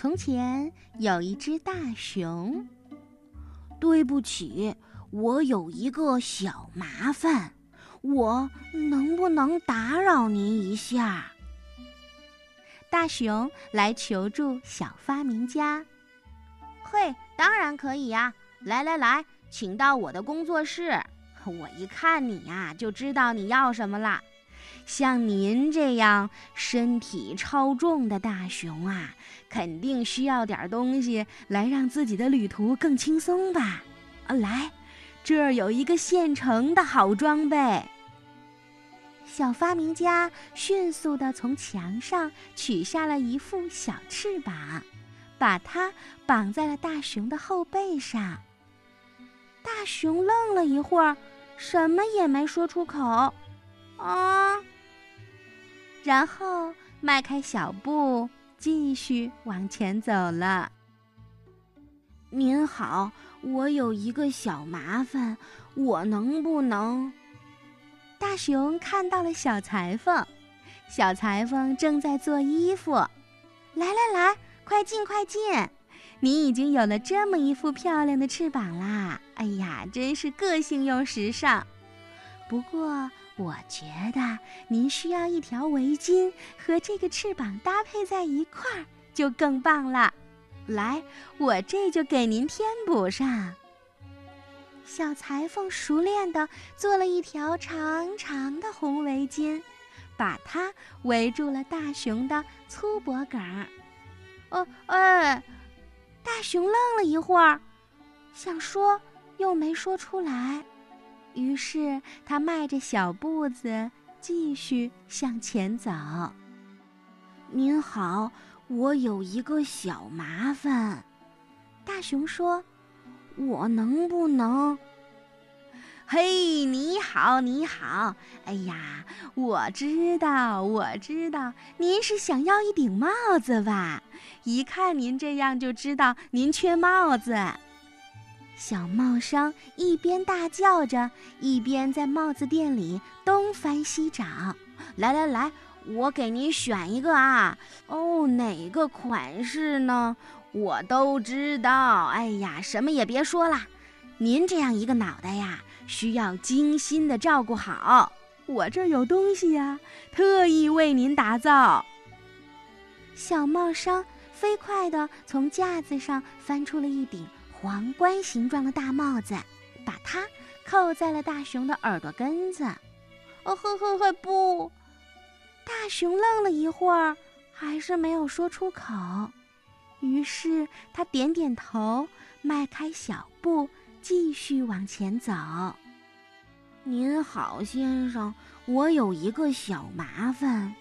从前有一只大熊。对不起，我有一个小麻烦，我能不能打扰您一下？大熊来求助小发明家。嘿，当然可以呀！来来来，请到我的工作室。我一看你呀，就知道你要什么了。像您这样身体超重的大熊啊，肯定需要点东西来让自己的旅途更轻松吧？啊，来，这儿有一个现成的好装备。小发明家迅速地从墙上取下了一副小翅膀，把它绑在了大熊的后背上。大熊愣了一会儿，什么也没说出口。啊！然后迈开小步，继续往前走了。您好，我有一个小麻烦，我能不能？大熊看到了小裁缝，小裁缝正在做衣服。来来来，快进快进！你已经有了这么一副漂亮的翅膀啦！哎呀，真是个性又时尚。不过。我觉得您需要一条围巾和这个翅膀搭配在一块儿，就更棒了。来，我这就给您添补上。小裁缝熟练地做了一条长长的红围巾，把它围住了大熊的粗脖梗儿。哦，哎，大熊愣了一会儿，想说又没说出来。于是他迈着小步子继续向前走。您好，我有一个小麻烦。大熊说：“我能不能？”嘿，你好，你好！哎呀，我知道，我知道，您是想要一顶帽子吧？一看您这样，就知道您缺帽子。小帽商一边大叫着，一边在帽子店里东翻西找。来来来，我给您选一个啊！哦，哪个款式呢？我都知道。哎呀，什么也别说了，您这样一个脑袋呀，需要精心的照顾好。我这儿有东西呀，特意为您打造。小帽商飞快地从架子上翻出了一顶。皇冠形状的大帽子，把它扣在了大熊的耳朵根子。哦呵呵呵，不！大熊愣了一会儿，还是没有说出口。于是他点点头，迈开小步，继续往前走。您好，先生，我有一个小麻烦，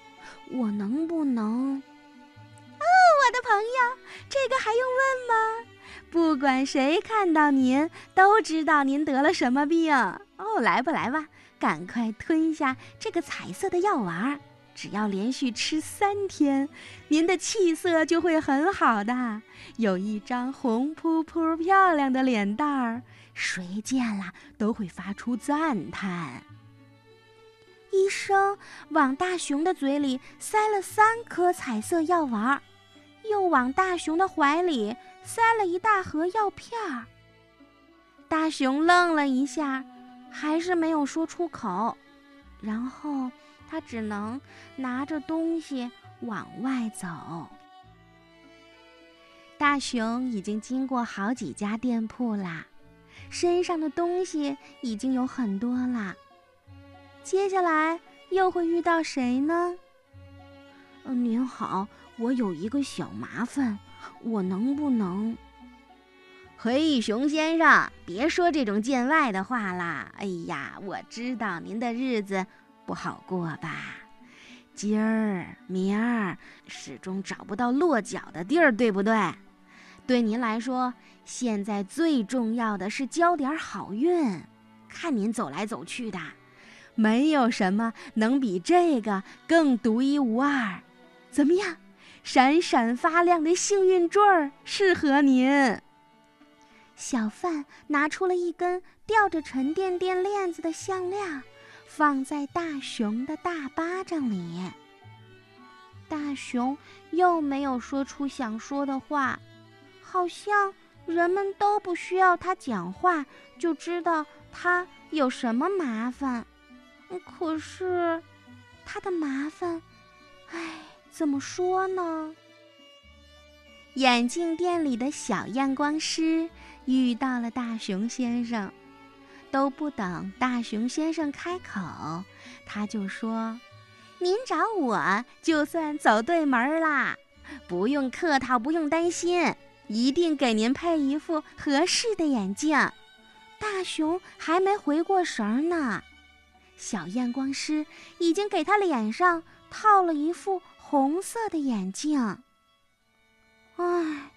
我能不能？哦，我的朋友，这个还用问吗？不管谁看到您，都知道您得了什么病哦。来吧，来吧，赶快吞下这个彩色的药丸儿。只要连续吃三天，您的气色就会很好的，有一张红扑扑、漂亮的脸蛋儿，谁见了都会发出赞叹。医生往大熊的嘴里塞了三颗彩色药丸儿，又往大熊的怀里。塞了一大盒药片儿，大熊愣了一下，还是没有说出口。然后他只能拿着东西往外走。大熊已经经过好几家店铺啦，身上的东西已经有很多了。接下来又会遇到谁呢？嗯，您好，我有一个小麻烦。我能不能？嘿，熊先生，别说这种见外的话啦！哎呀，我知道您的日子不好过吧？今儿、明儿始终找不到落脚的地儿，对不对？对您来说，现在最重要的是交点好运。看您走来走去的，没有什么能比这个更独一无二。怎么样？闪闪发亮的幸运坠儿适合您。小贩拿出了一根吊着沉甸甸链子的项链，放在大熊的大巴掌里。大熊又没有说出想说的话，好像人们都不需要他讲话就知道他有什么麻烦。可是，他的麻烦，唉，怎么说呢？眼镜店里的小验光师遇到了大熊先生，都不等大熊先生开口，他就说：“您找我就算走对门啦，不用客套，不用担心，一定给您配一副合适的眼镜。”大熊还没回过神儿呢。小验光师已经给他脸上套了一副红色的眼镜。唉，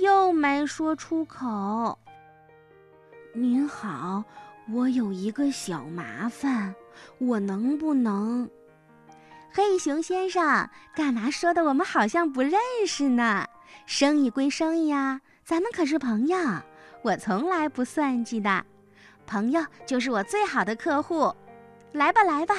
又没说出口。您好，我有一个小麻烦，我能不能？黑熊先生，干嘛说的我们好像不认识呢？生意归生意啊，咱们可是朋友，我从来不算计的，朋友就是我最好的客户。来吧，来吧！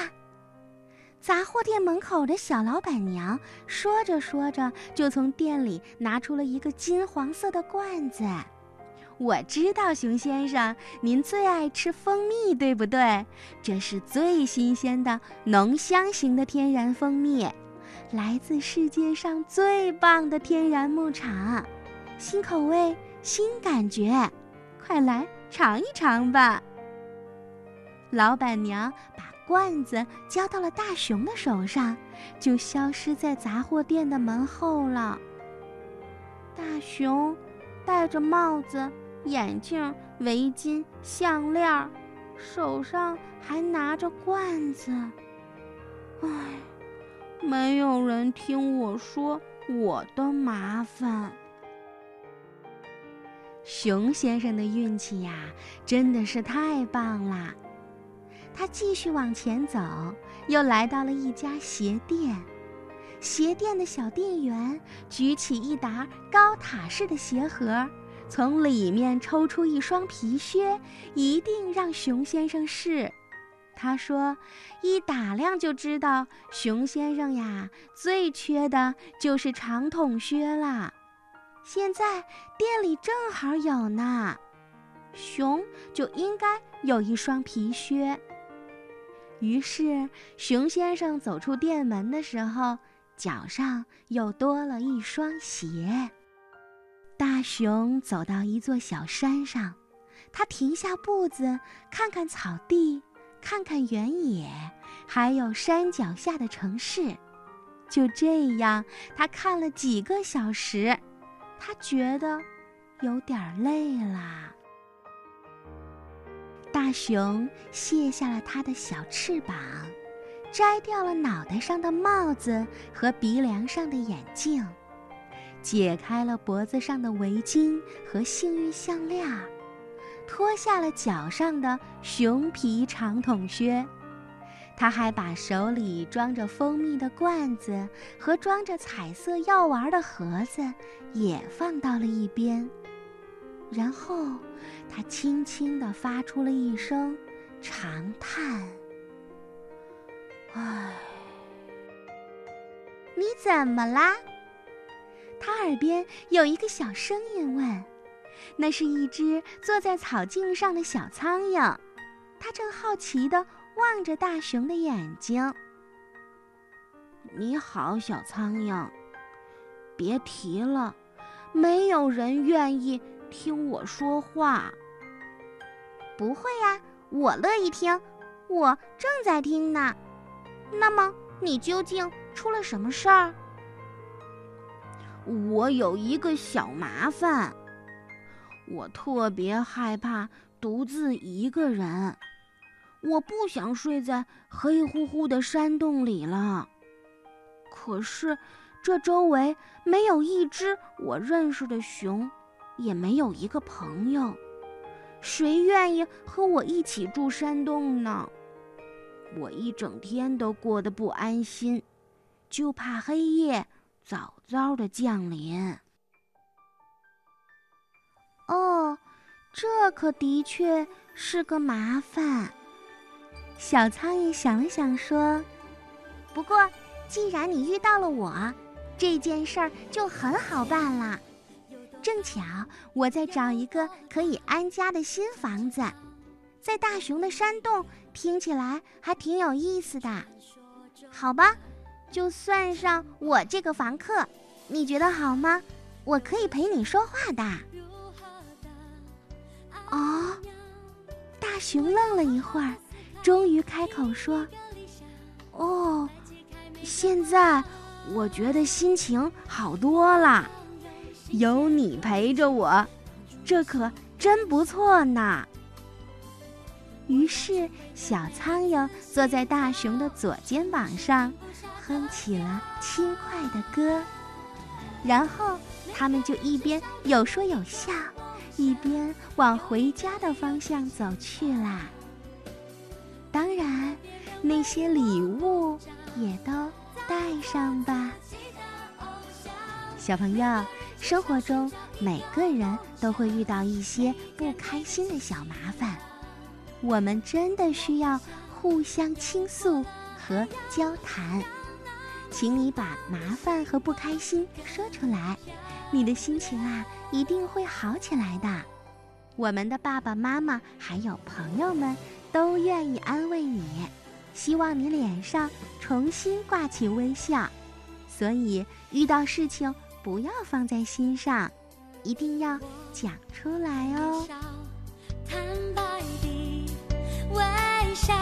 杂货店门口的小老板娘说着说着，就从店里拿出了一个金黄色的罐子。我知道，熊先生，您最爱吃蜂蜜，对不对？这是最新鲜的浓香型的天然蜂蜜，来自世界上最棒的天然牧场，新口味，新感觉，快来尝一尝吧！老板娘把罐子交到了大熊的手上，就消失在杂货店的门后了。大熊戴着帽子、眼镜、围巾、项链，手上还拿着罐子。唉，没有人听我说我的麻烦。熊先生的运气呀，真的是太棒了。他继续往前走，又来到了一家鞋店。鞋店的小店员举起一沓高塔式的鞋盒，从里面抽出一双皮靴，一定让熊先生试。他说：“一打量就知道，熊先生呀，最缺的就是长筒靴啦。现在店里正好有呢，熊就应该有一双皮靴。”于是，熊先生走出店门的时候，脚上又多了一双鞋。大熊走到一座小山上，他停下步子，看看草地，看看原野，还有山脚下的城市。就这样，他看了几个小时，他觉得有点累了。大熊卸下了它的小翅膀，摘掉了脑袋上的帽子和鼻梁上的眼镜，解开了脖子上的围巾和幸运项链，脱下了脚上的熊皮长筒靴。他还把手里装着蜂蜜的罐子和装着彩色药丸的盒子也放到了一边。然后，他轻轻地发出了一声长叹：“唉，你怎么啦？”他耳边有一个小声音问：“那是一只坐在草茎上的小苍蝇，它正好奇地望着大熊的眼睛。”“你好，小苍蝇，别提了，没有人愿意。”听我说话。不会呀，我乐意听，我正在听呢。那么你究竟出了什么事儿？我有一个小麻烦，我特别害怕独自一个人，我不想睡在黑乎乎的山洞里了。可是这周围没有一只我认识的熊。也没有一个朋友，谁愿意和我一起住山洞呢？我一整天都过得不安心，就怕黑夜早早的降临。哦，这可的确是个麻烦。小苍蝇想了想说：“不过，既然你遇到了我，这件事儿就很好办了。正巧我在找一个可以安家的新房子，在大熊的山洞，听起来还挺有意思的。好吧，就算上我这个房客，你觉得好吗？我可以陪你说话的。哦，大熊愣了一会儿，终于开口说：“哦，现在。”我觉得心情好多了，有你陪着我，这可真不错呢。于是，小苍蝇坐在大熊的左肩膀上，哼起了轻快的歌。然后，他们就一边有说有笑，一边往回家的方向走去啦。当然，那些礼物也都。带上吧，小朋友。生活中每个人都会遇到一些不开心的小麻烦，我们真的需要互相倾诉和交谈。请你把麻烦和不开心说出来，你的心情啊一定会好起来的。我们的爸爸妈妈还有朋友们都愿意安慰你。希望你脸上重新挂起微笑，所以遇到事情不要放在心上，一定要讲出来哦。坦白的微笑，